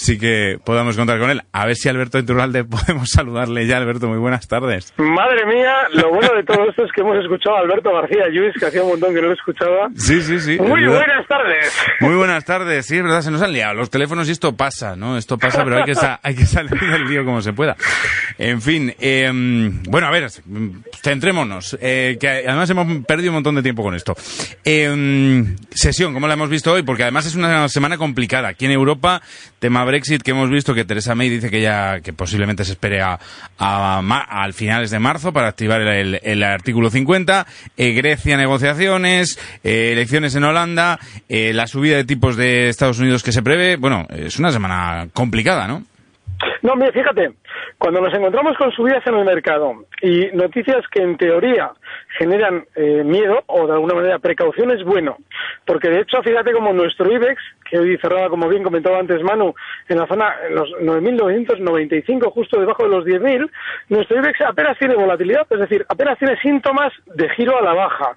sí que podamos contar con él. A ver si Alberto Iturralde podemos saludarle ya. Alberto, muy buenas tardes. Madre mía, lo bueno de todo esto es que hemos escuchado a Alberto García Lluís, que hacía un montón que no lo escuchaba. Sí, sí, sí. Muy buenas tardes. Muy buenas tardes, sí, es verdad, se nos han liado los teléfonos y esto pasa, ¿no? Esto pasa, pero hay que, hay que salir del lío como se pueda. En fin, em, bueno, a ver, centrémonos, eh, que además hemos perdido un montón de tiempo con esto. Em, sesión, como la hemos visto hoy, porque además es una semana complicada. Aquí en Europa, tema Brexit que hemos visto que Teresa May dice que ya que posiblemente se espere a, al finales de marzo para activar el, artículo 50, eh, Grecia negociaciones, eh, elecciones en Holanda, eh, la subida de tipos de Estados Unidos que se prevé. Bueno, es una semana complicada, ¿no? No, mire, fíjate, cuando nos encontramos con subidas en el mercado y noticias que en teoría generan eh, miedo o de alguna manera precaución es bueno, porque de hecho fíjate como nuestro IBEX, que hoy cerraba como bien comentaba antes Manu, en la zona, en los 9.995 justo debajo de los 10.000, nuestro IBEX apenas tiene volatilidad, es decir, apenas tiene síntomas de giro a la baja.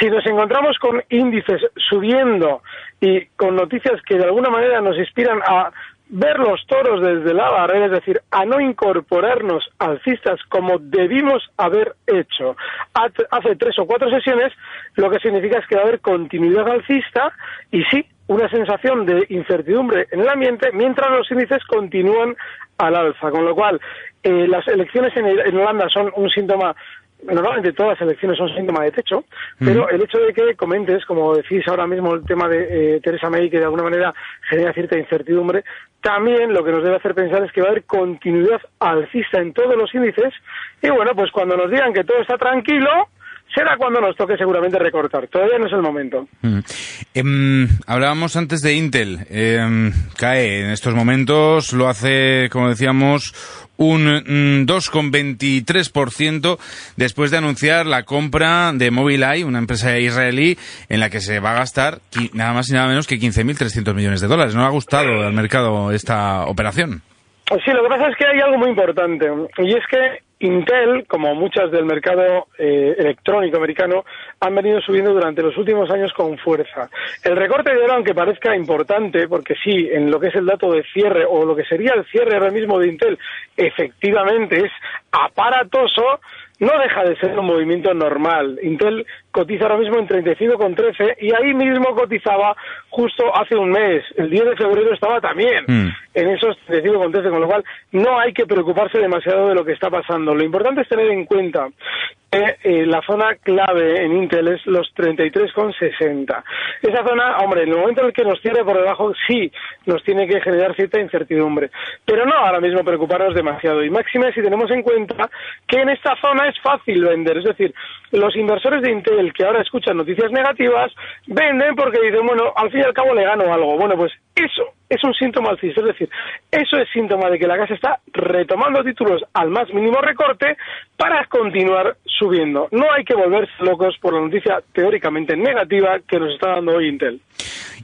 Si nos encontramos con índices subiendo y con noticias que de alguna manera nos inspiran a ver los toros desde la barrera, es decir, a no incorporarnos alcistas como debimos haber hecho. Hace tres o cuatro sesiones, lo que significa es que va a haber continuidad alcista y sí, una sensación de incertidumbre en el ambiente mientras los índices continúan al alza, con lo cual eh, las elecciones en Holanda son un síntoma normalmente todas las elecciones son síntoma de techo, pero el hecho de que comentes, como decís ahora mismo, el tema de eh, Teresa May, que de alguna manera genera cierta incertidumbre, también lo que nos debe hacer pensar es que va a haber continuidad alcista en todos los índices, y bueno, pues cuando nos digan que todo está tranquilo, será cuando nos toque seguramente recortar. Todavía no es el momento. Em, hablábamos antes de Intel. Em, cae en estos momentos, lo hace, como decíamos, un 2,23% mm, después de anunciar la compra de Mobileye, una empresa israelí en la que se va a gastar nada más y nada menos que 15.300 millones de dólares. ¿No ha gustado al mercado esta operación? Sí, lo que pasa es que hay algo muy importante y es que Intel, como muchas del mercado eh, electrónico americano, han venido subiendo durante los últimos años con fuerza. El recorte de oro, aunque parezca importante, porque sí, en lo que es el dato de cierre o lo que sería el cierre ahora mismo de Intel, efectivamente es aparatoso, no deja de ser un movimiento normal. Intel cotiza ahora mismo en 35,13 y ahí mismo cotizaba justo hace un mes. El 10 de febrero estaba también mm. en esos 35,13, con lo cual no hay que preocuparse demasiado de lo que está pasando. Lo importante es tener en cuenta eh, la zona clave en Intel es los 33,60. Esa zona, hombre, en el momento en el que nos cierre por debajo, sí nos tiene que generar cierta incertidumbre. Pero no ahora mismo preocuparnos demasiado. Y máxime si tenemos en cuenta que en esta zona es fácil vender. Es decir, los inversores de Intel que ahora escuchan noticias negativas venden porque dicen, bueno, al fin y al cabo le gano algo. Bueno, pues eso es un síntoma alcista, es decir, eso es síntoma de que la casa está retomando títulos al más mínimo recorte para continuar subiendo. No hay que volverse locos por la noticia teóricamente negativa que nos está dando hoy Intel.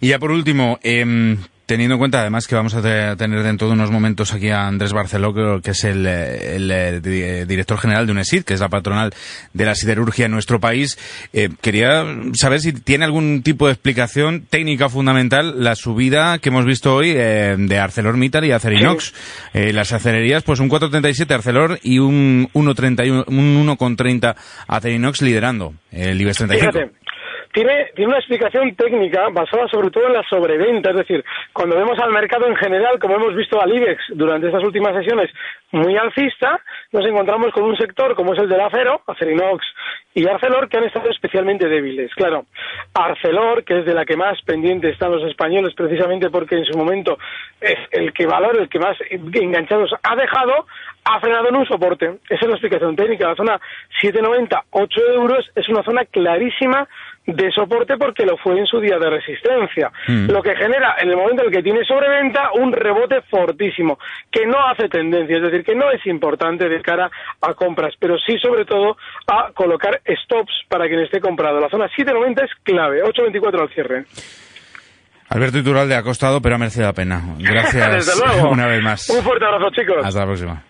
Y ya por último, eh, Teniendo en cuenta además que vamos a tener dentro de unos momentos aquí a Andrés Barceló, que es el, eh, director general de UNESID, que es la patronal de la siderurgia en nuestro país, eh, quería saber si tiene algún tipo de explicación técnica fundamental la subida que hemos visto hoy eh, de ArcelorMittal y Acerinox. las acelerías, pues un 4.37 Arcelor y un 1.30 un 1.30 Acerinox liderando el IBEX 35 tiene, tiene una explicación técnica basada sobre todo en la sobreventa, es decir, cuando vemos al mercado en general, como hemos visto al IBEX durante estas últimas sesiones, muy alcista, nos encontramos con un sector como es el del acero, Acerinox y Arcelor, que han estado especialmente débiles. Claro, Arcelor, que es de la que más pendiente están los españoles, precisamente porque en su momento es el que valor, el que más enganchados ha dejado, ha frenado en un soporte. Esa es la explicación técnica. La zona 7,90, 8 euros es una zona clarísima de soporte porque lo fue en su día de resistencia. Mm. Lo que genera en el momento en el que tiene sobreventa un rebote fortísimo, que no hace tendencia, es decir, que no es importante de cara a compras, pero sí sobre todo a colocar stops para quien esté comprado. La zona 790 es clave, 824 al cierre. Alberto Iturralde ha costado, pero ha merecido la pena. Gracias Desde luego. una vez más. Un fuerte abrazo, chicos. Hasta la próxima.